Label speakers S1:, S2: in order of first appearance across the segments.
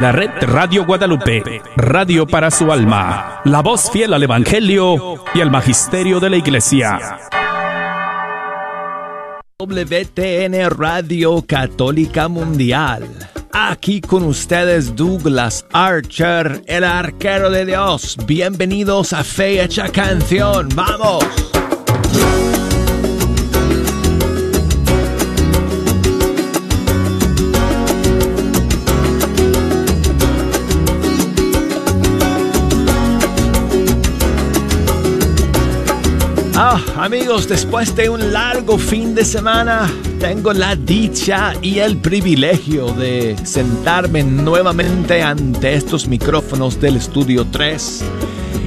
S1: La red Radio Guadalupe, radio para su alma, la voz fiel al Evangelio y al Magisterio de la Iglesia.
S2: WTN Radio Católica Mundial. Aquí con ustedes Douglas Archer, el arquero de Dios. Bienvenidos a Fecha Canción. ¡Vamos! Ah, amigos, después de un largo fin de semana, tengo la dicha y el privilegio de sentarme nuevamente ante estos micrófonos del Estudio 3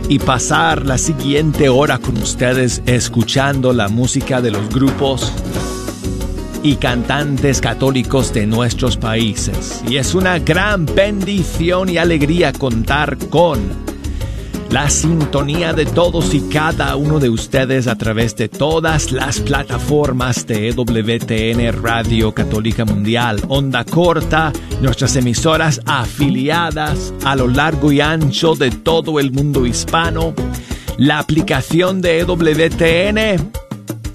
S2: y pasar la siguiente hora con ustedes escuchando la música de los grupos y cantantes católicos de nuestros países. Y es una gran bendición y alegría contar con la sintonía de todos y cada uno de ustedes a través de todas las plataformas de EWTN Radio Católica Mundial, Onda Corta, nuestras emisoras afiliadas a lo largo y ancho de todo el mundo hispano, la aplicación de EWTN,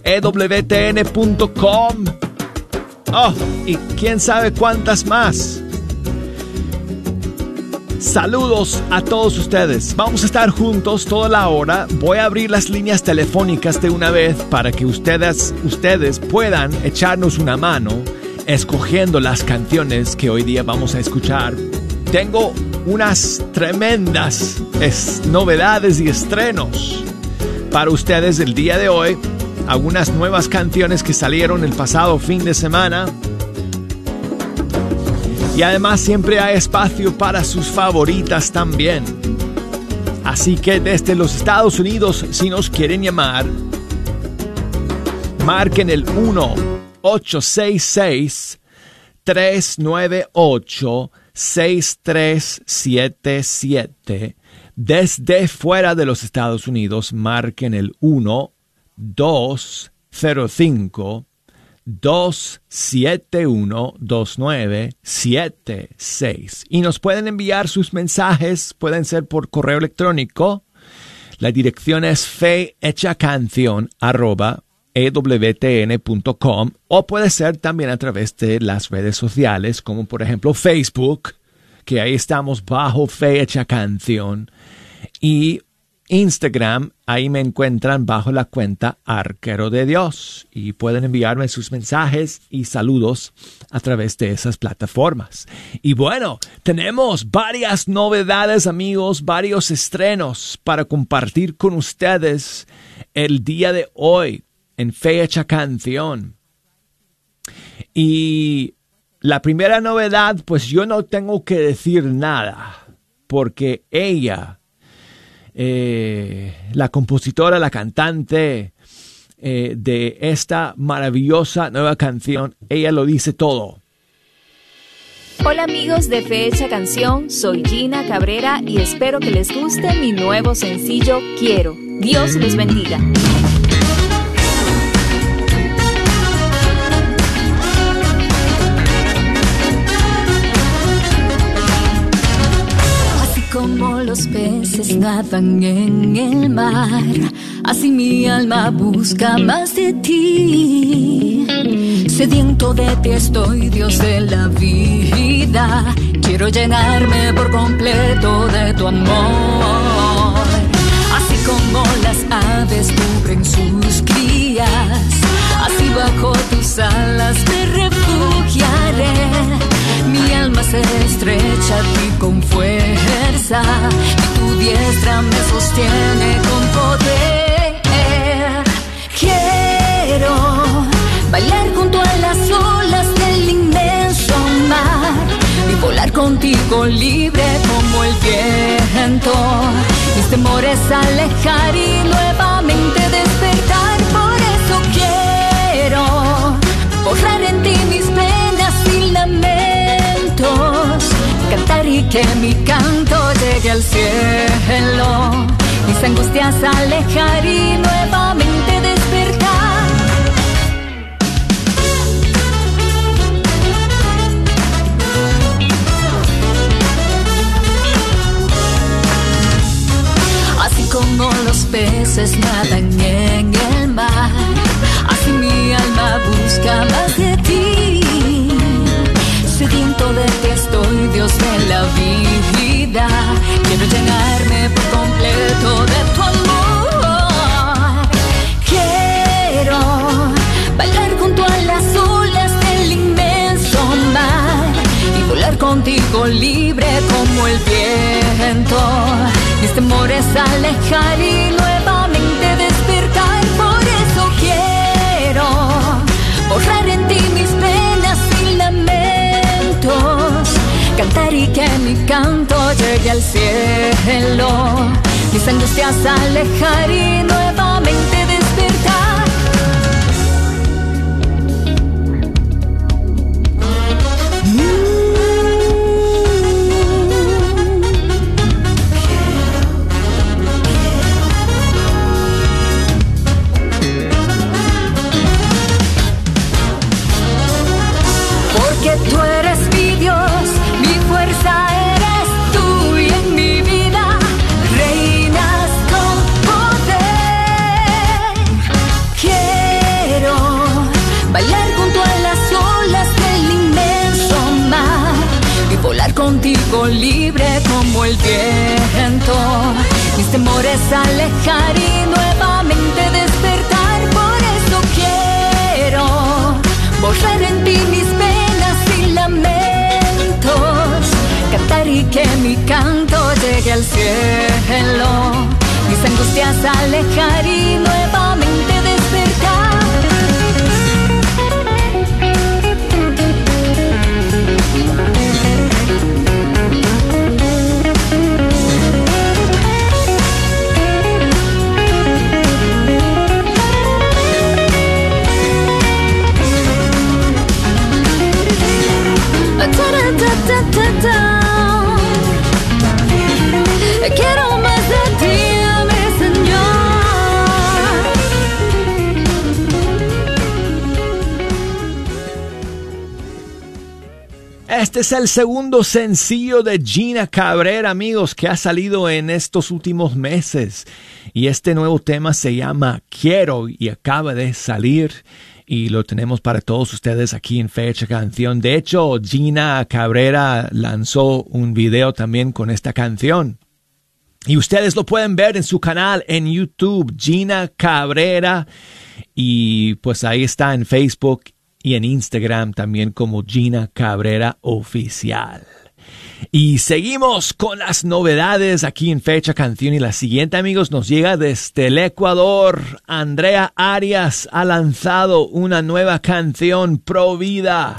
S2: EWTN.com, oh, y quién sabe cuántas más. Saludos a todos ustedes. Vamos a estar juntos toda la hora. Voy a abrir las líneas telefónicas de una vez para que ustedes, ustedes puedan echarnos una mano escogiendo las canciones que hoy día vamos a escuchar. Tengo unas tremendas novedades y estrenos para ustedes el día de hoy. Algunas nuevas canciones que salieron el pasado fin de semana y además siempre hay espacio para sus favoritas también. Así que desde los Estados Unidos, si nos quieren llamar, marquen el 1-866-398-6377. Desde fuera de los Estados Unidos, marquen el 1 205 271-2976. Y nos pueden enviar sus mensajes, pueden ser por correo electrónico. La dirección es ewtn.com o puede ser también a través de las redes sociales como por ejemplo Facebook, que ahí estamos bajo Fecha Canción y Instagram, ahí me encuentran bajo la cuenta Arquero de Dios y pueden enviarme sus mensajes y saludos a través de esas plataformas. Y bueno, tenemos varias novedades amigos, varios estrenos para compartir con ustedes el día de hoy en Fecha Canción. Y la primera novedad, pues yo no tengo que decir nada, porque ella eh, la compositora, la cantante eh, de esta maravillosa nueva canción. Ella lo dice todo.
S3: Hola amigos de Fecha Canción, soy Gina Cabrera y espero que les guste mi nuevo sencillo Quiero. Dios les bendiga.
S4: Los peces nadan en el mar, así mi alma busca más de ti. Sediento de ti estoy, Dios de la vida. Quiero llenarme por completo de tu amor. Así como las aves cubren sus crías, así bajo tus alas me refugiaré alma se estrecha ti con fuerza y tu diestra me sostiene con poder. Quiero bailar junto a las olas del inmenso mar y volar contigo libre como el viento. Mis temores alejar y nuevamente despertar. y que mi canto llegue al cielo. Mis angustias alejar y nuevamente despertar. Así como los peces nadan en el mar, así mi alma busca más Quiero llenarme por completo de tu amor. Quiero bailar junto a las olas del inmenso mar y volar contigo libre como el viento. Mis temores alejar y Mis angustias alejar y nuevamente
S2: Este es el segundo sencillo de Gina Cabrera, amigos, que ha salido en estos últimos meses. Y este nuevo tema se llama Quiero y acaba de salir. Y lo tenemos para todos ustedes aquí en Fecha Canción. De hecho, Gina Cabrera lanzó un video también con esta canción. Y ustedes lo pueden ver en su canal en YouTube, Gina Cabrera. Y pues ahí está en Facebook y en Instagram también como Gina Cabrera Oficial. Y seguimos con las novedades aquí en Fecha Canción y la siguiente amigos nos llega desde el Ecuador. Andrea Arias ha lanzado una nueva canción pro vida.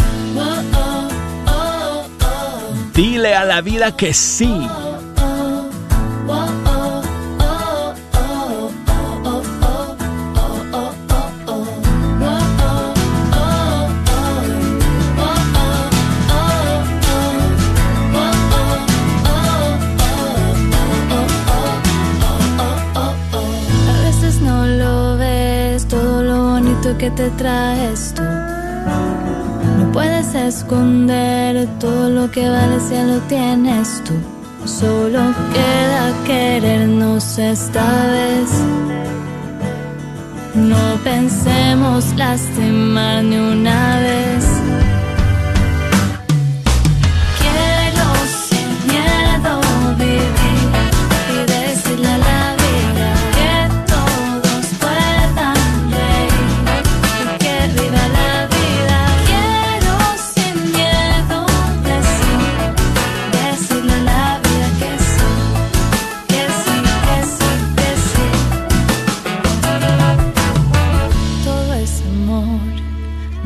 S2: Dile a la vida que sí.
S5: Te traes tú. No puedes esconder todo lo que vale si ya lo tienes tú. Solo queda querernos esta vez. No pensemos lastimar ni una vez.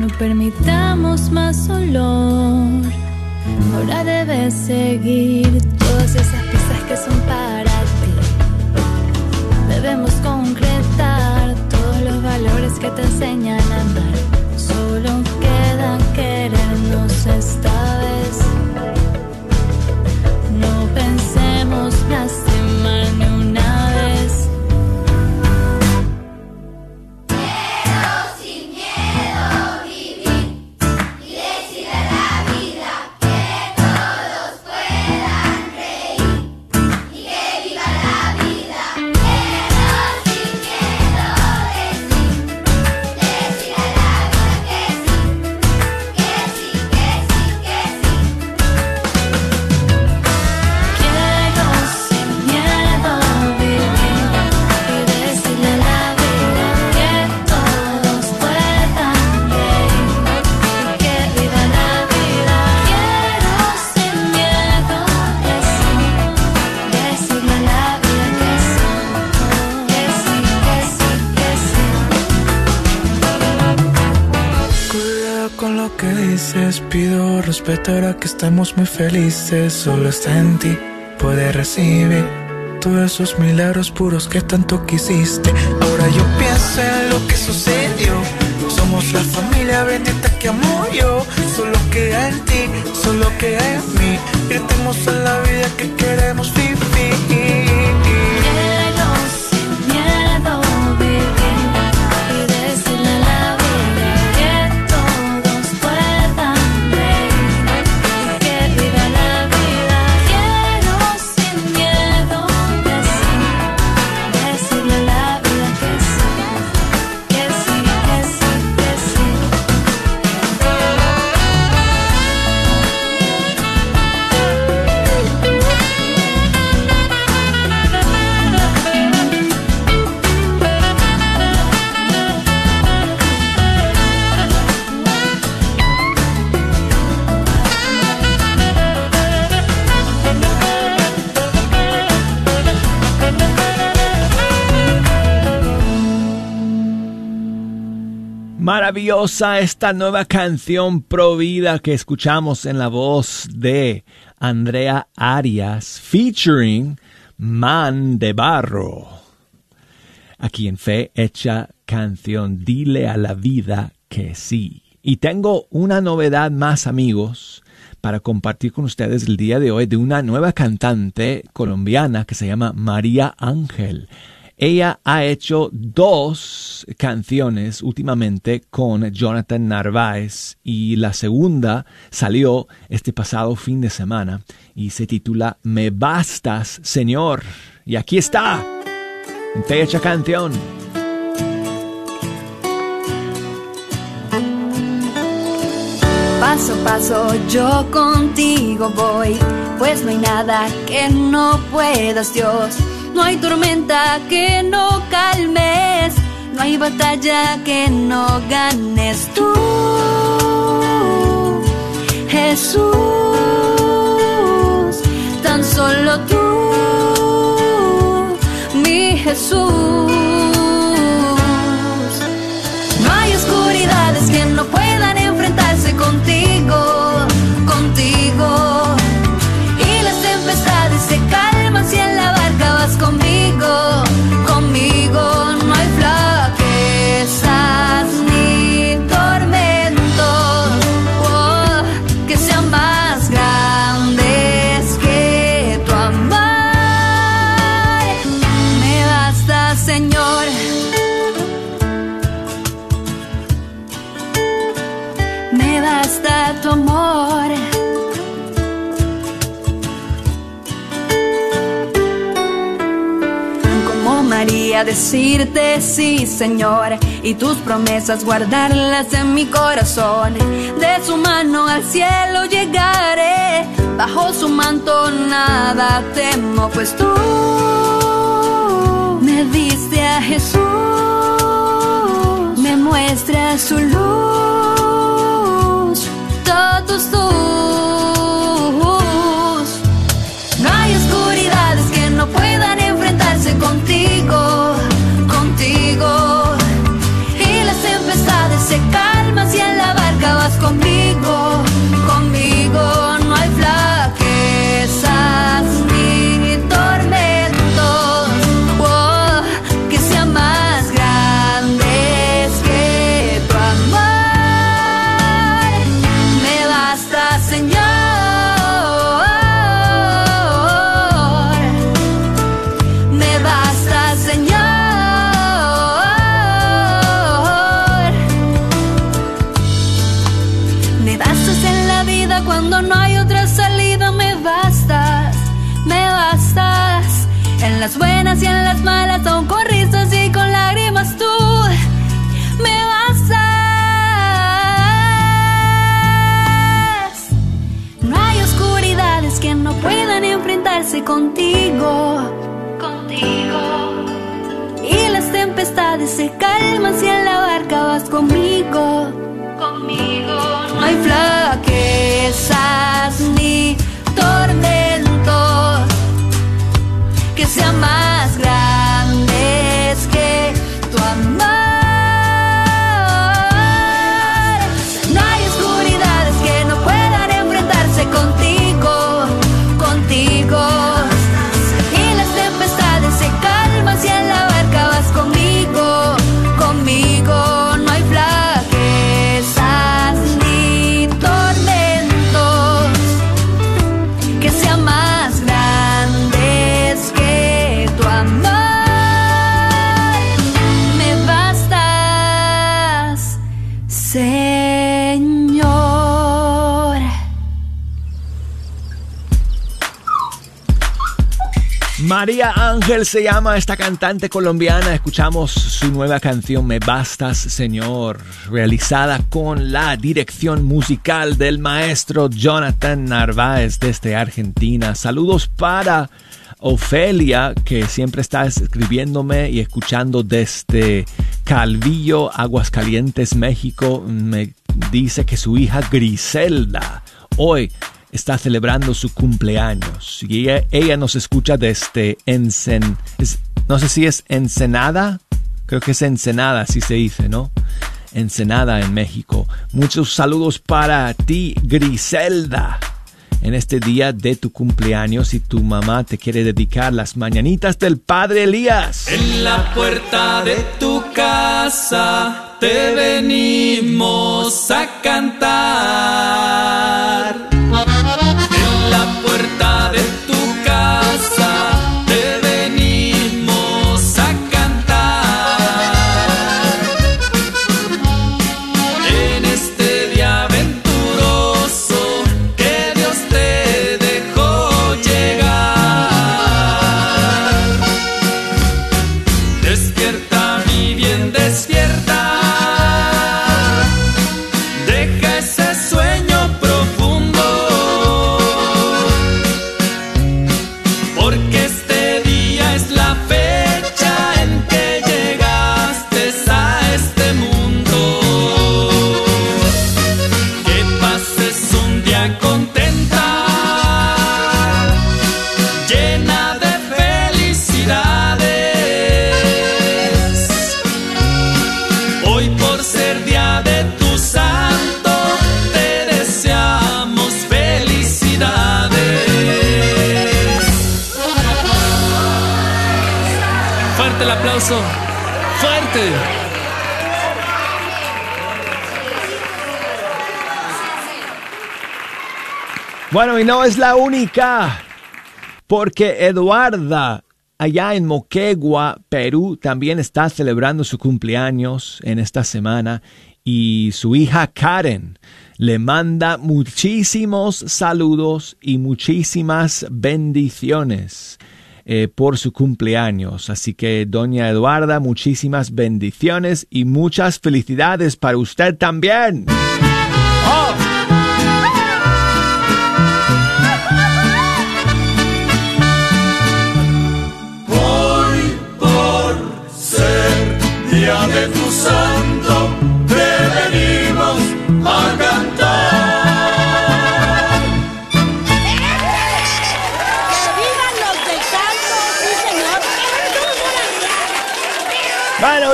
S5: No permitamos más dolor. Ahora debes seguir todas esas pistas que son para ti. Debemos concretar todos los valores que te enseñan a amar. Solo queda querernos esta vez. No pensemos lastimar
S6: pido respetar que estamos muy felices, solo está en ti, puedes recibir todos esos milagros puros que tanto quisiste. Ahora yo pienso en lo que sucedió. Somos la familia bendita que amo yo. Solo queda en ti, solo queda en mí. Gritemos en la vida que queremos vivir.
S2: Esta nueva canción provida que escuchamos en la voz de Andrea Arias featuring Man de Barro. Aquí en Fe Hecha Canción, dile a la vida que sí. Y tengo una novedad más amigos para compartir con ustedes el día de hoy de una nueva cantante colombiana que se llama María Ángel. Ella ha hecho dos canciones últimamente con Jonathan Narváez y la segunda salió este pasado fin de semana y se titula Me bastas, Señor. Y aquí está, en fecha canción.
S7: Paso a paso yo contigo voy, pues no hay nada que no puedas, Dios. No hay tormenta que no calmes, no hay batalla que no ganes tú, Jesús. Tan solo tú, mi Jesús. Decirte sí, Señor, y tus promesas guardarlas en mi corazón. De su mano al cielo llegaré, bajo su manto nada temo, pues tú me diste a Jesús, me muestra su luz, todos tus. Vas conmigo, las buenas y en las malas, aún con risas y con lágrimas tú. Me bastas. No hay oscuridades que no puedan enfrentarse contigo, contigo. Y las tempestades se calman si en la barca vas conmigo, conmigo. No hay flaquezas que
S2: María Ángel se llama esta cantante colombiana. Escuchamos su nueva canción Me Bastas Señor, realizada con la dirección musical del maestro Jonathan Narváez desde Argentina. Saludos para Ofelia, que siempre está escribiéndome y escuchando desde Calvillo, Aguascalientes, México. Me dice que su hija Griselda hoy está celebrando su cumpleaños y ella, nos escucha desde Encen, no sé si es Ensenada, creo que es Ensenada, así se dice, ¿no? Ensenada en México. Muchos saludos para ti, Griselda. En este día de tu cumpleaños, si tu mamá te quiere dedicar las mañanitas del Padre Elías.
S8: En la puerta de tu casa te venimos a cantar.
S2: Bueno, y no es la única, porque Eduarda, allá en Moquegua, Perú, también está celebrando su cumpleaños en esta semana y su hija Karen le manda muchísimos saludos y muchísimas bendiciones. Eh, por su cumpleaños. Así que, doña Eduarda, muchísimas bendiciones y muchas felicidades para usted también.
S8: De tu santo, te venimos a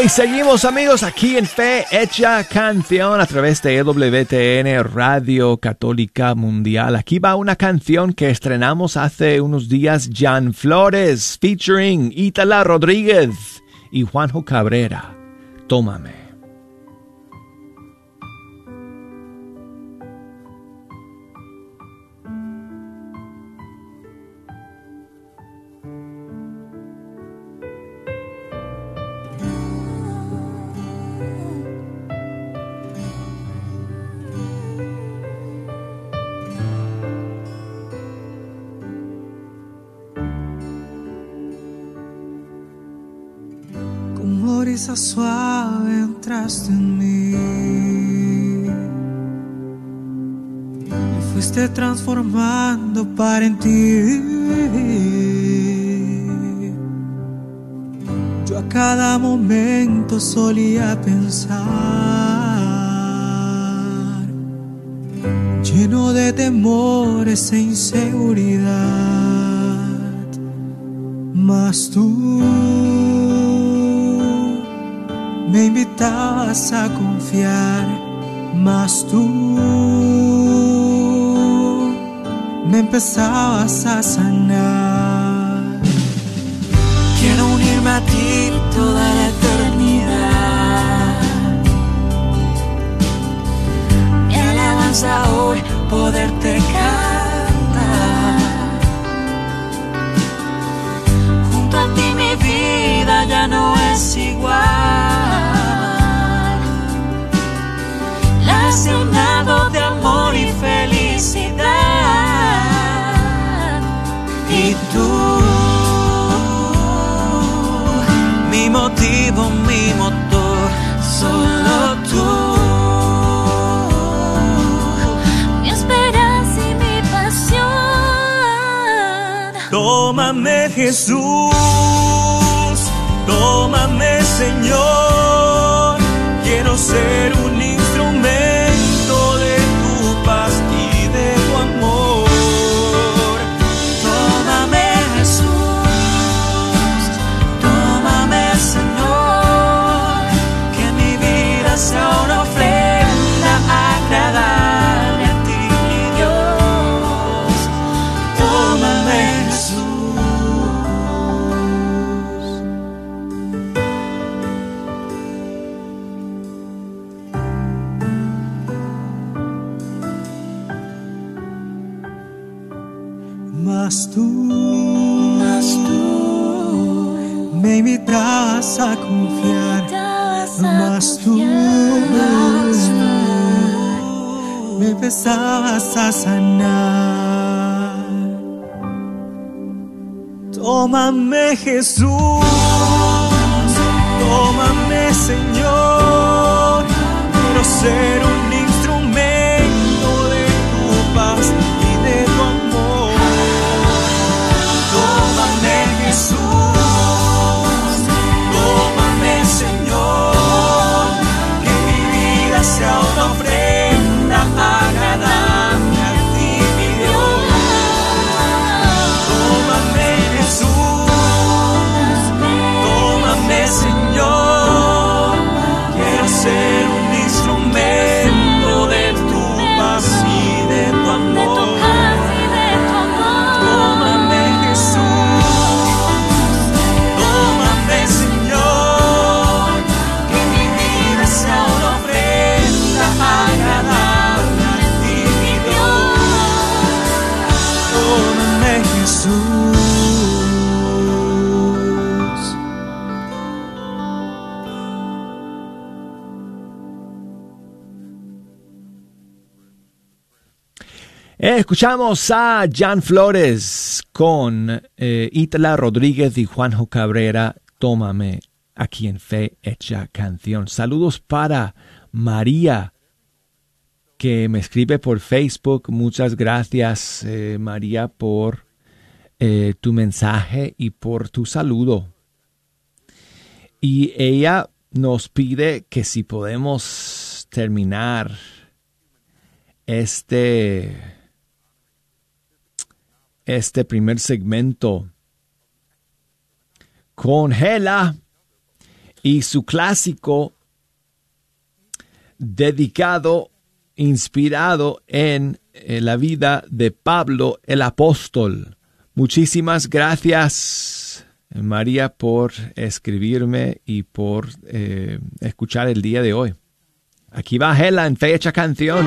S2: y seguimos amigos aquí en Fe Hecha Canción a través de EWTN Radio Católica Mundial. Aquí va una canción que estrenamos hace unos días, Jan Flores, featuring Itala Rodríguez y Juanjo Cabrera. Tómame.
S6: Suave entraste en mí. Me fuiste transformando para en ti. Yo a cada momento solía pensar, lleno de temores e inseguridad, mas tú me invitabas a confiar, mas tú me empezabas a sanar. Quiero unirme a ti toda la eternidad. Mi alabanza hoy poderte cantar. Junto a ti mi vida ya no es igual. de amor y felicidad.
S9: Tómame Jesús, tómame Señor, quiero ser un empezabas a sanar. Tómame Jesús, tómame Señor, quiero ser un
S2: Escuchamos a Jan Flores con eh, Itala Rodríguez y Juanjo Cabrera. Tómame aquí en Fe Hecha Canción. Saludos para María que me escribe por Facebook. Muchas gracias eh, María por eh, tu mensaje y por tu saludo. Y ella nos pide que si podemos terminar este este primer segmento con Hela y su clásico dedicado, inspirado en la vida de Pablo el apóstol. Muchísimas gracias María por escribirme y por eh, escuchar el día de hoy. Aquí va Hela en fecha canción.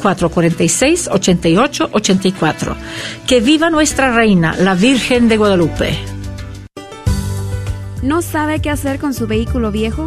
S10: 446-8884. Que viva nuestra reina, la Virgen de Guadalupe.
S11: ¿No sabe qué hacer con su vehículo viejo?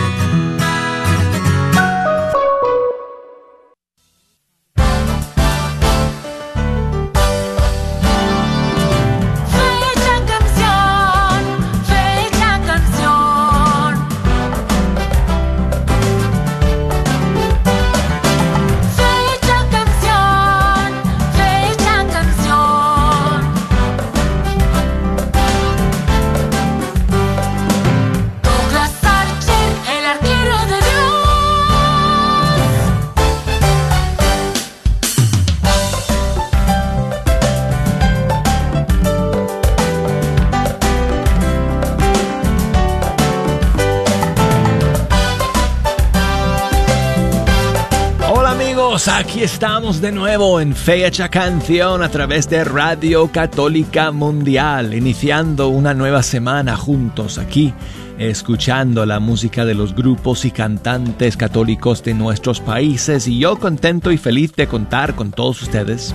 S2: Estamos de nuevo en Fecha Canción a través de Radio Católica Mundial, iniciando una nueva semana juntos aquí, escuchando la música de los grupos y cantantes católicos de nuestros países y yo contento y feliz de contar con todos ustedes.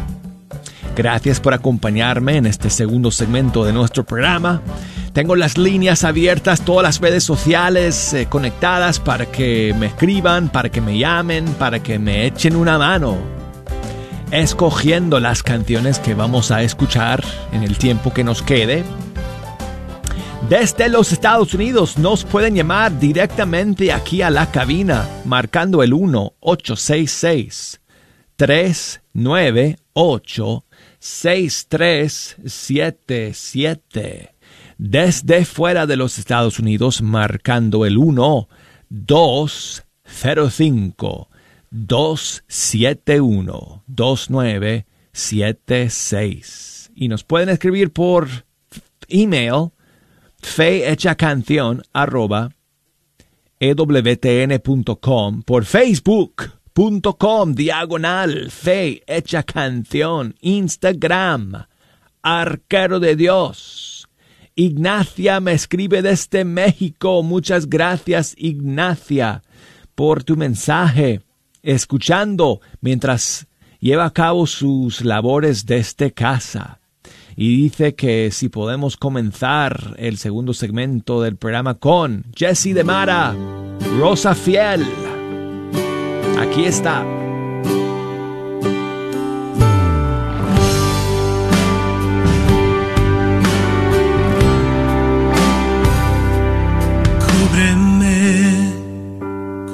S2: Gracias por acompañarme en este segundo segmento de nuestro programa. Tengo las líneas abiertas, todas las redes sociales eh, conectadas para que me escriban, para que me llamen, para que me echen una mano. Escogiendo las canciones que vamos a escuchar en el tiempo que nos quede. Desde los Estados Unidos nos pueden llamar directamente aquí a la cabina, marcando el 1-866 398 6377. Desde fuera de los Estados Unidos, marcando el 1 205 271 2976. Y nos pueden escribir por email fehechacanción arroba ewtn.com por facebook.com diagonal fe hecha canción instagram arquero de dios ignacia me escribe desde méxico muchas gracias ignacia por tu mensaje, escuchando mientras lleva a cabo sus labores desde casa. Y dice que si podemos comenzar el segundo segmento del programa con Jesse de Mara, Rosa Fiel. Aquí está.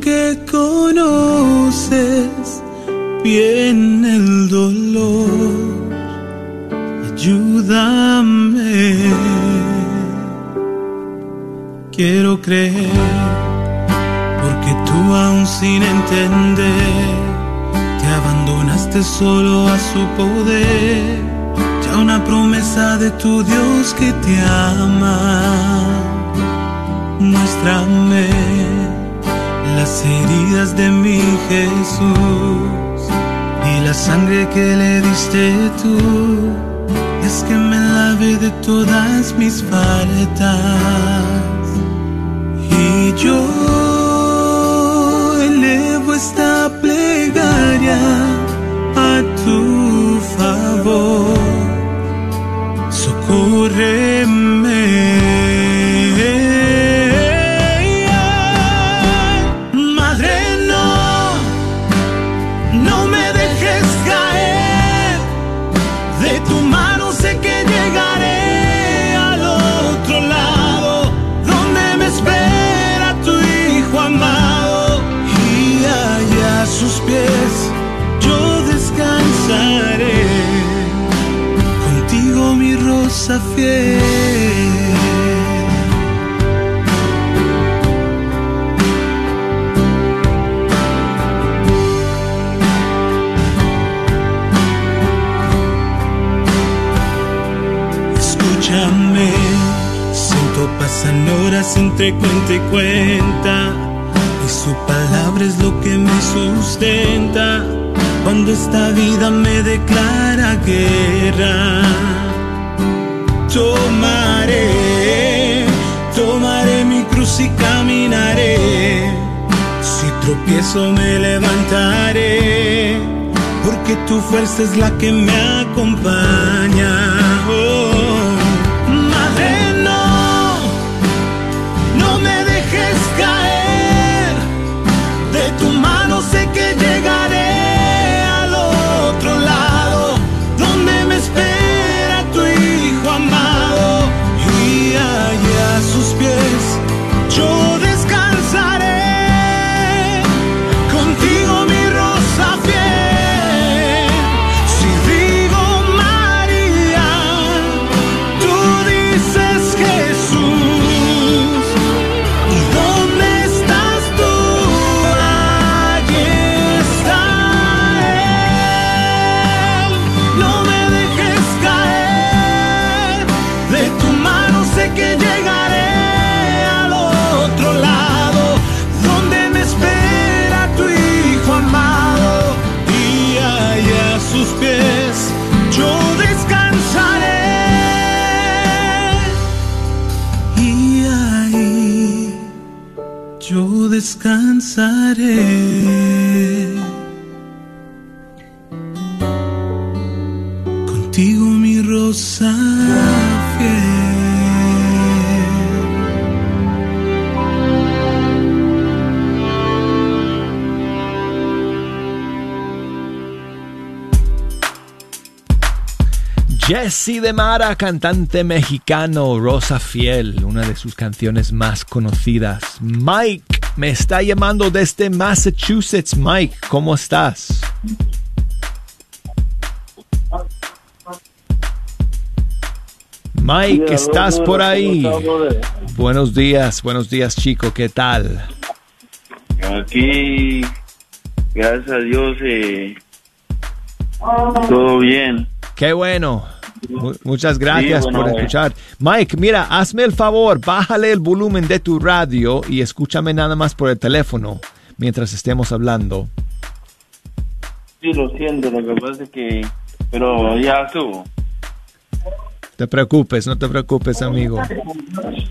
S12: que conoces bien el dolor, ayúdame. Quiero creer, porque tú aún sin entender, te abandonaste solo a su poder, ya una promesa de tu Dios que te ama. Muéstrame las heridas de mi Jesús y la sangre que le diste tú. Es que me lave de todas mis faltas
S2: Jesse de Mara, cantante mexicano, Rosa Fiel, una de sus canciones más conocidas. Mike me está llamando desde Massachusetts. Mike, ¿cómo estás? Mike, ¿estás por
S13: ¿cómo
S2: ahí? Buenos días, buenos días chico, ¿qué tal?
S13: Aquí, gracias a Dios, eh, todo bien.
S2: Qué bueno. Mu- muchas gracias
S13: Sí, bueno,
S2: por escuchar. Mike, mira, hazme el favor, bájale el volumen de tu radio y escúchame nada más por el teléfono mientras estemos hablando.
S13: Sí, lo siento, lo que pasa es que... Pero ya estuvo.
S2: Te preocupes, no te preocupes, amigo.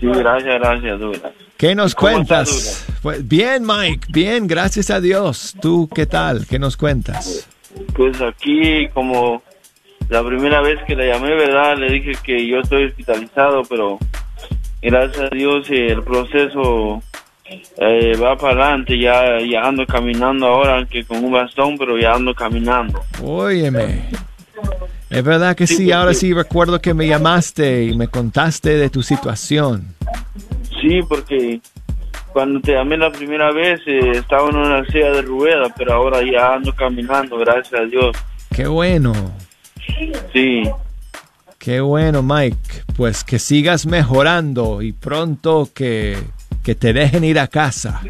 S13: Sí, gracias, gracias, Douglas.
S2: ¿Qué nos
S13: ¿Cómo estás,
S2: cuentas? Pues bien, Mike, bien, gracias a Dios. ¿Tú qué tal? ¿Qué nos cuentas?
S13: Pues aquí, como la primera vez que la llamé, ¿verdad? Le dije que yo estoy hospitalizado, pero gracias a Dios eh, el proceso eh, va para adelante. Ya, ya ando caminando ahora, aunque con un bastón, pero ya ando caminando.
S2: Óyeme. Es verdad que sí, ahora sí recuerdo que me llamaste y me contaste de tu situación.
S13: Sí, porque cuando te llamé la primera vez eh, estaba en una silla de ruedas, pero ahora ya ando caminando, gracias a Dios.
S2: Qué bueno,
S13: Sí,
S2: qué bueno, Mike. Pues que sigas mejorando y pronto que, que te dejen ir a casa.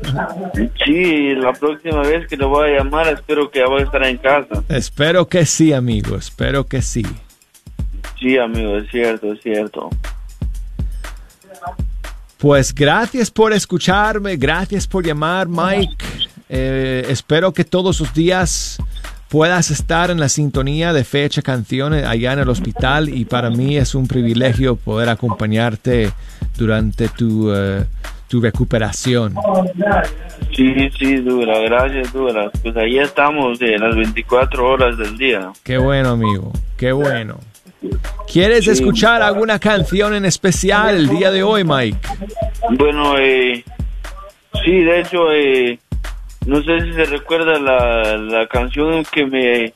S13: sí, la próxima vez que le voy a llamar espero que ya voy a estar en casa.
S2: Espero que sí, amigo, espero que sí.
S13: Sí, amigo, es cierto, es cierto.
S2: Pues gracias por escucharme, gracias por llamar, Mike. Eh, espero que todos los días puedas estar en la sintonía de fecha canciones allá en el hospital y para mí es un privilegio poder acompañarte durante tu, eh, tu recuperación.
S13: Sí, sí, Dura, gracias, Dura. Pues ahí estamos eh, las 24 horas del día.
S2: Qué bueno, amigo, qué bueno. ¿Quieres
S13: Sí.
S2: escuchar alguna canción en especial el día de hoy, Mike?
S13: Bueno, eh, sí, de hecho, eh, no sé si se recuerda la, la canción que me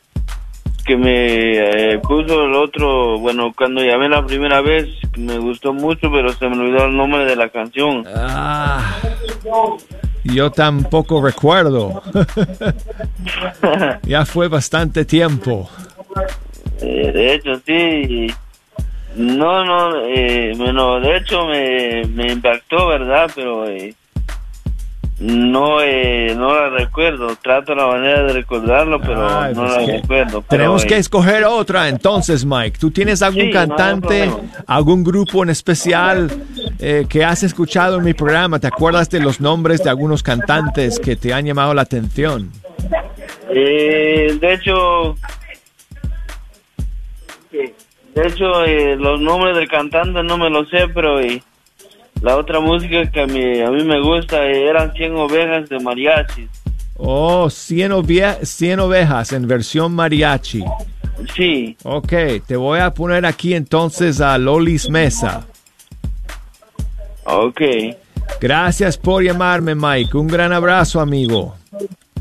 S13: que me eh, puso el otro, bueno, cuando llamé la primera vez, me gustó mucho, pero se me olvidó el nombre de la canción.
S2: Ah, yo tampoco recuerdo. ya fue bastante tiempo.
S13: Eh, de hecho, sí. No, no, eh, bueno, de hecho me, me impactó, ¿verdad? Pero eh, no, eh, no la recuerdo. Trato la manera de recordarlo, pero
S2: Ay,
S13: no
S2: pues
S13: la
S2: que
S13: recuerdo. pero,
S2: Tenemos
S13: eh,
S2: que escoger otra entonces, Mike. ¿Tú tienes algún
S13: Sí,
S2: cantante, algún grupo en especial eh, que has escuchado en mi programa? ¿Te acuerdas de los nombres de algunos cantantes que te han llamado la atención?
S13: eh, de hecho, de hecho, eh, los nombres del cantante no me los sé, pero eh, la otra música que a mí, a mí me gusta eh, eran 100 ovejas de mariachi.
S2: Oh, 100, ovie- 100 ovejas en versión mariachi.
S13: Sí.
S2: Ok, te voy a poner aquí entonces a Lolis Mesa.
S13: Ok.
S2: Gracias por llamarme, Mike. Un gran abrazo, amigo.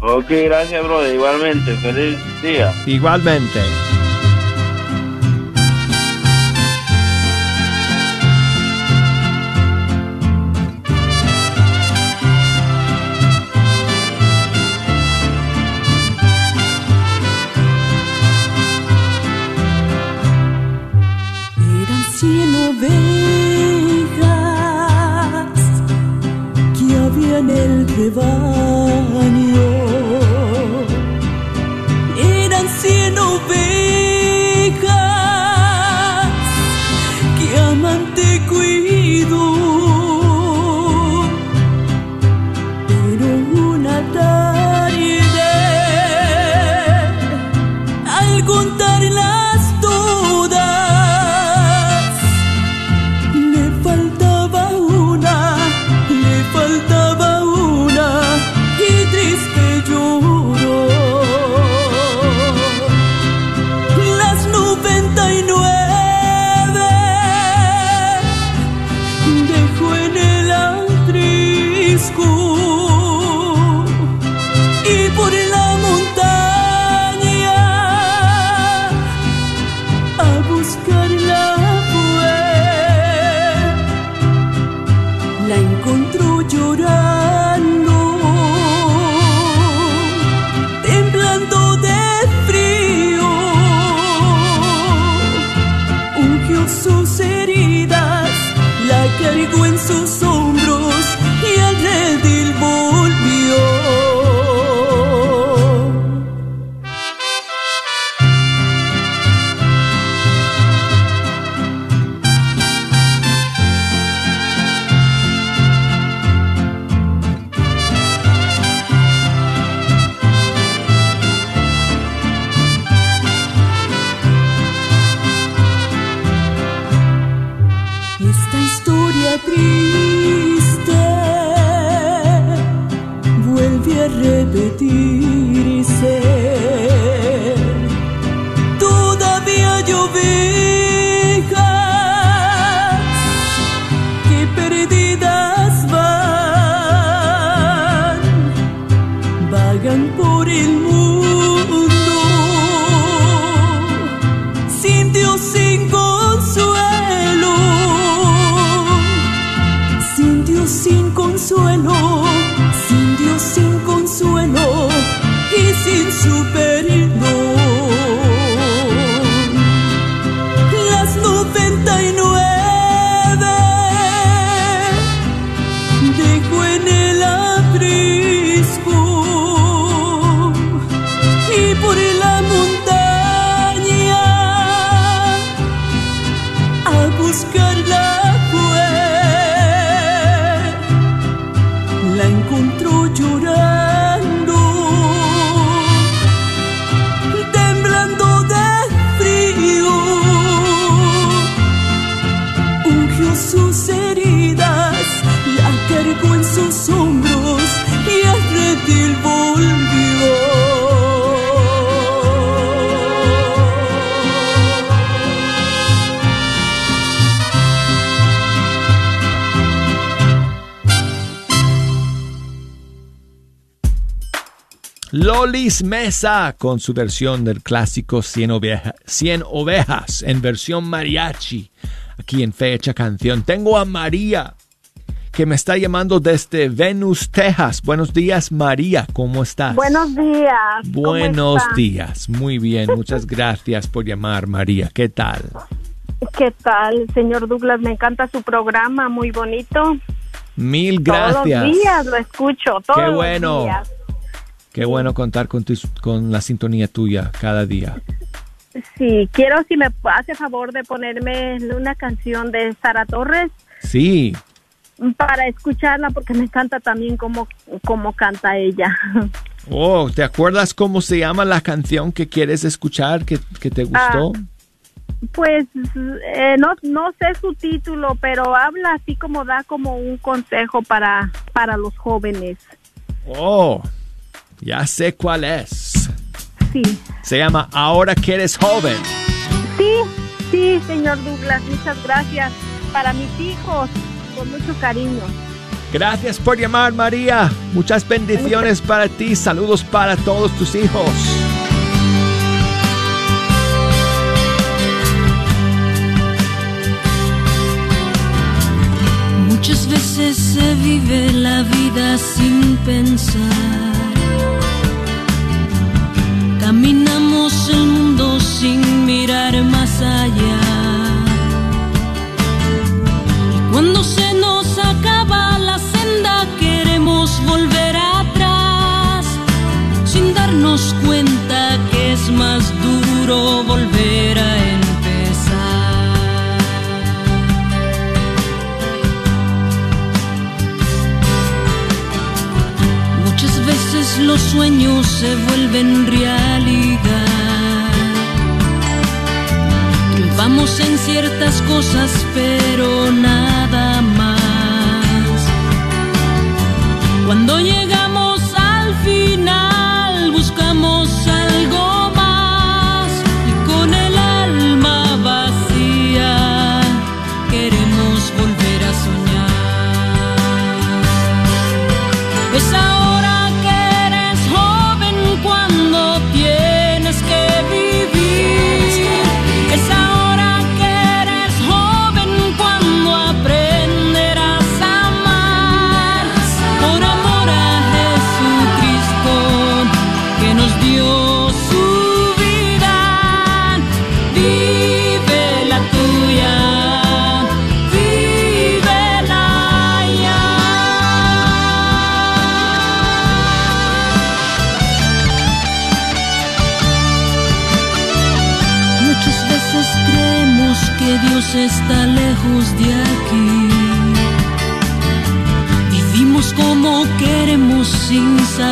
S13: Ok, gracias, brother. Igualmente, feliz día.
S2: Igualmente.
S14: En el
S2: Lolis Mesa con su versión del clásico 100, oveja- 100 ovejas en versión mariachi. Aquí en Fecha Canción. Tengo a María que me está llamando desde Venus, Texas. Buenos días, María. ¿Cómo estás?
S15: Buenos días. ¿cómo
S2: Buenos
S15: está?
S2: días. Muy bien. Muchas gracias por llamar, María. ¿Qué tal?
S15: ¿Qué tal, señor Douglas? Me encanta su programa, muy bonito.
S2: Mil
S15: Todos
S2: gracias.
S15: los días lo escucho, todos
S2: Qué
S15: los
S2: bueno.
S15: días.
S2: Qué bueno contar con, tu- con la sintonía tuya cada día.
S15: Sí, quiero si me hace favor de ponerme una canción de Sara Torres
S2: Sí.
S15: para escucharla porque me encanta también cómo, cómo canta ella.
S2: Oh, ¿te acuerdas cómo se llama la canción que quieres escuchar, que, que te gustó?
S15: Pues eh, no, no sé su título, pero habla así como da como un consejo para, para los jóvenes.
S2: Oh, ya sé cuál es.
S15: Sí.
S2: Se llama Ahora que eres joven.
S15: Sí, sí, señor Douglas, muchas gracias. Para mis hijos, con mucho cariño.
S2: Gracias por llamar, María. Muchas bendiciones para ti. Saludos para todos tus hijos.
S4: Muchas veces se vive la vida sin pensar. Caminamos el mundo sin mirar más allá. Y cuando se nos acaba la senda queremos volver atrás. Sin darnos cuenta que es más duro volver a empezar. Muchas veces los sueños se vuelven realidad. En ciertas cosas, pero nada más. Cuando llegamos al final, buscamos algo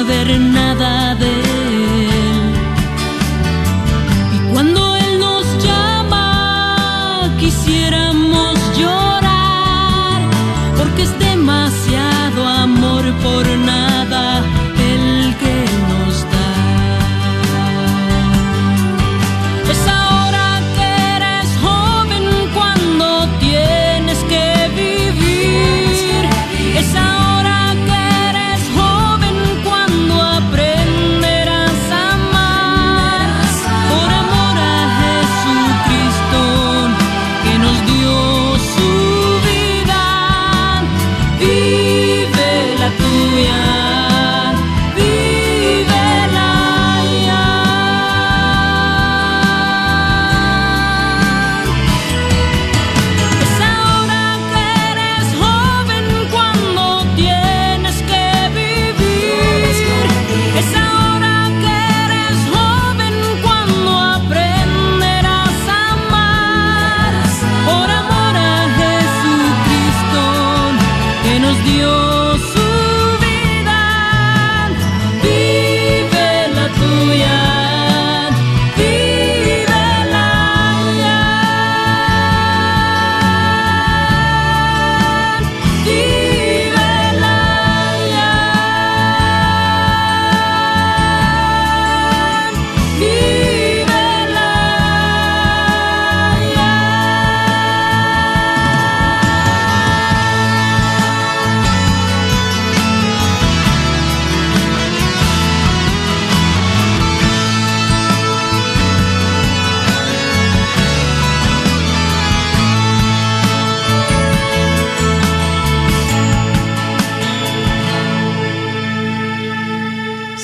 S4: sin saber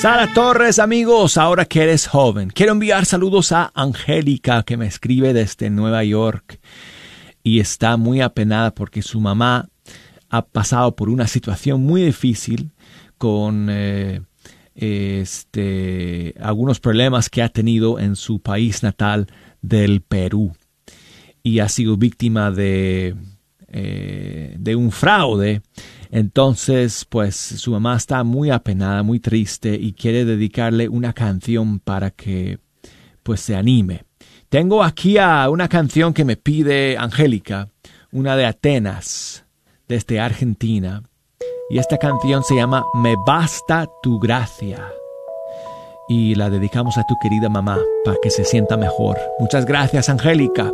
S2: Sara Torres, amigos, ahora que eres joven, quiero enviar saludos a Angélica que me escribe desde Nueva York y está muy apenada porque su mamá ha pasado por una situación muy difícil con eh, este, algunos problemas que ha tenido en su país natal del Perú y ha sido víctima de, eh, de un fraude entonces, pues su mamá está muy apenada, muy triste y quiere dedicarle una canción para que pues se anime. Tengo aquí a una canción que me pide Angélica, una de Atenas, desde Argentina. Y esta canción se llama Me basta tu gracia. Y la dedicamos a tu querida mamá para que se sienta mejor. Muchas gracias, Angélica.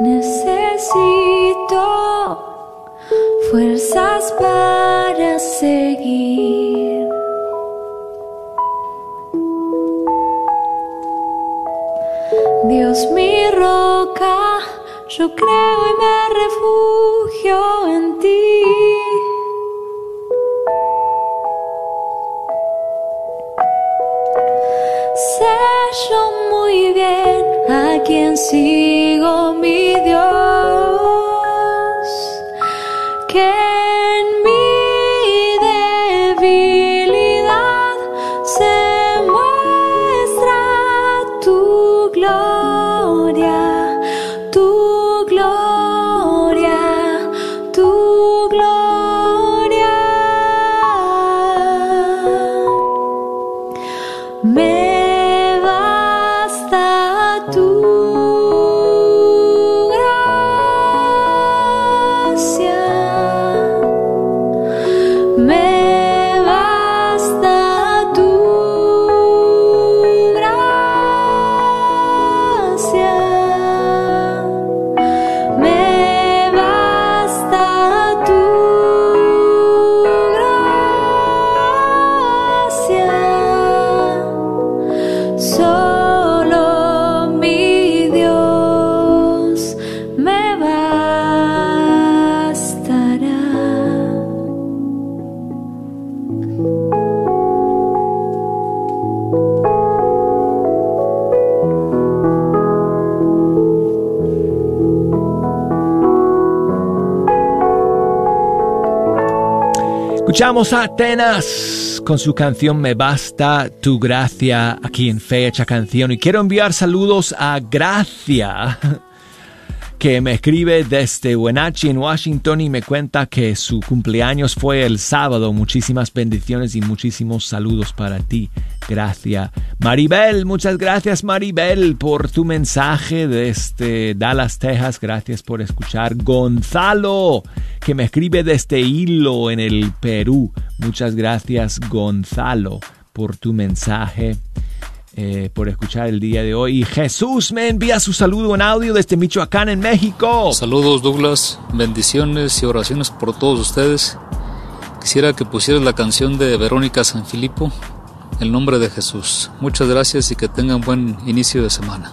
S4: Necesito fuerzas para seguir. Dios mi roca, yo creo y me refugio en ti. Sé yo muy bien a quien sigo,
S2: Escuchamos a Atenas con su canción Me Basta Tu Gracia aquí en Fecha Canción. Y quiero enviar saludos a Gracia, que me escribe desde Wenatchee en Washington y me cuenta que su cumpleaños fue el sábado. Muchísimas bendiciones y muchísimos saludos para ti. Gracias. Maribel, muchas gracias Maribel por tu mensaje desde Dallas, Texas. Gracias por escuchar. Gonzalo, que me escribe desde Hilo en el Perú. Muchas gracias Gonzalo por tu mensaje. eh, por escuchar el día de hoy. Y Jesús me envía su saludo en audio desde Michoacán, en México.
S16: Saludos Douglas, bendiciones y oraciones por todos ustedes. Quisiera que pusieras la canción de Verónica Sanfilippo, El nombre de Jesús. Muchas gracias y que tengan buen inicio de semana.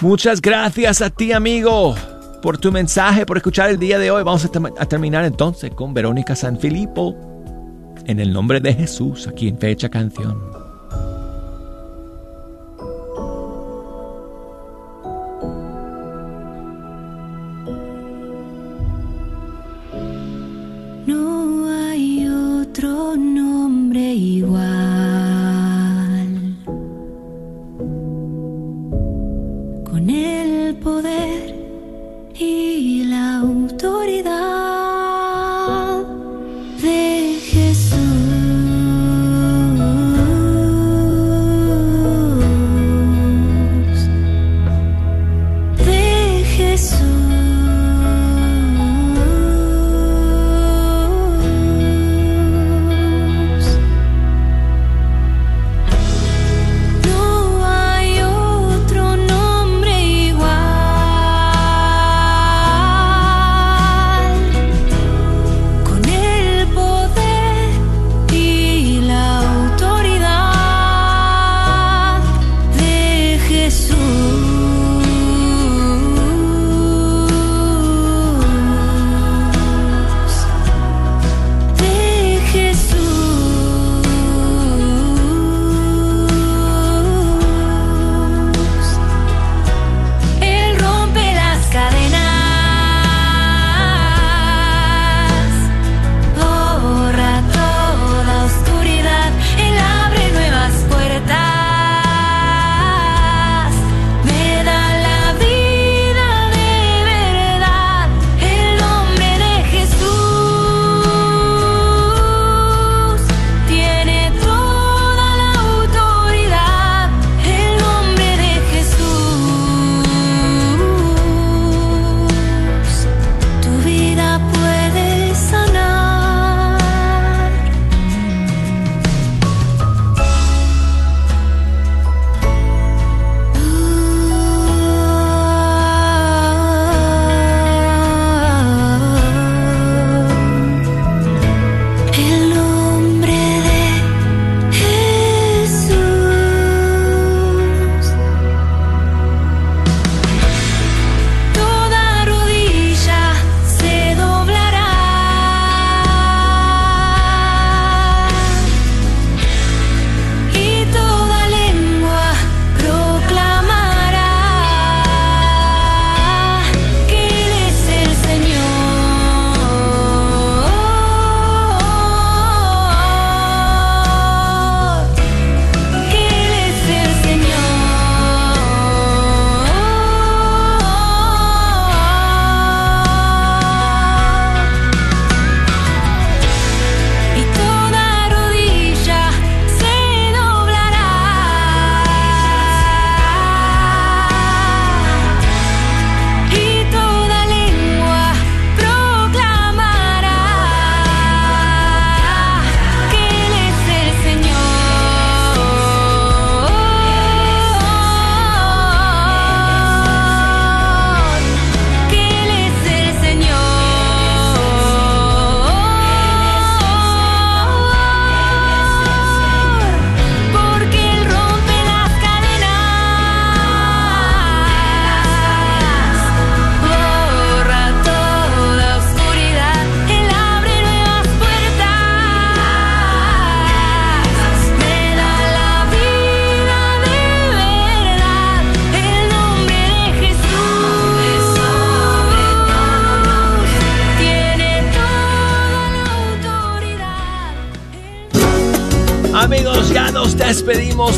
S2: Muchas gracias a ti, amigo, por tu mensaje, por escuchar el día de hoy. Vamos a, terminar entonces con Verónica Sanfilippo. En el nombre de Jesús, aquí en Fecha Canción.
S4: No hay otro nombre igual. Poder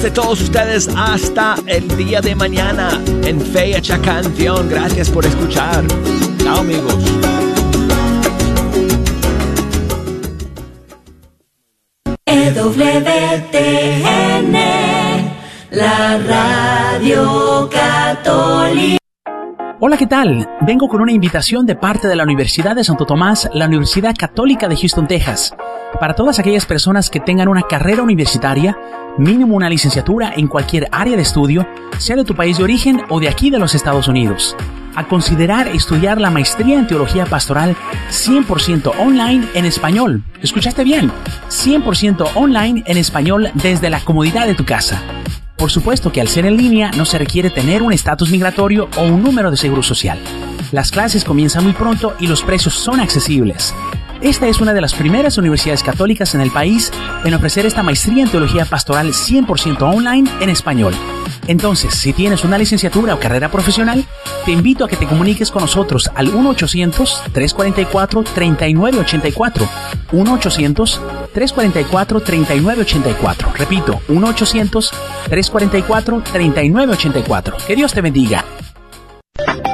S2: de todos ustedes hasta el día de mañana en Fecha Canción. Gracias por escuchar. Chao amigos.
S14: EWTN, la radio católica.
S17: Hola, ¿qué tal? Vengo con una invitación de parte de la Universidad de Santo Tomás, la Universidad Católica de Houston, Texas, para todas aquellas personas que tengan una carrera universitaria, mínimo una licenciatura en cualquier área de estudio, sea de tu país de origen o de aquí de los Estados Unidos, a considerar estudiar la maestría en teología pastoral 100% online en español. ¿Escuchaste bien? 100% online en español desde la comodidad de tu casa. Por supuesto que al ser en línea no se requiere tener un estatus migratorio o un número de seguro social. Las clases comienzan muy pronto y los precios son accesibles. Esta es una de las primeras universidades católicas en el país en ofrecer esta maestría en teología pastoral 100% online en español. Entonces, si tienes una licenciatura o carrera profesional, te invito a que te comuniques con nosotros al 1-800-344-3984. 1-800-344-3984. Repito, 1-800-344-3984. Que Dios te bendiga.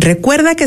S18: Recuerda que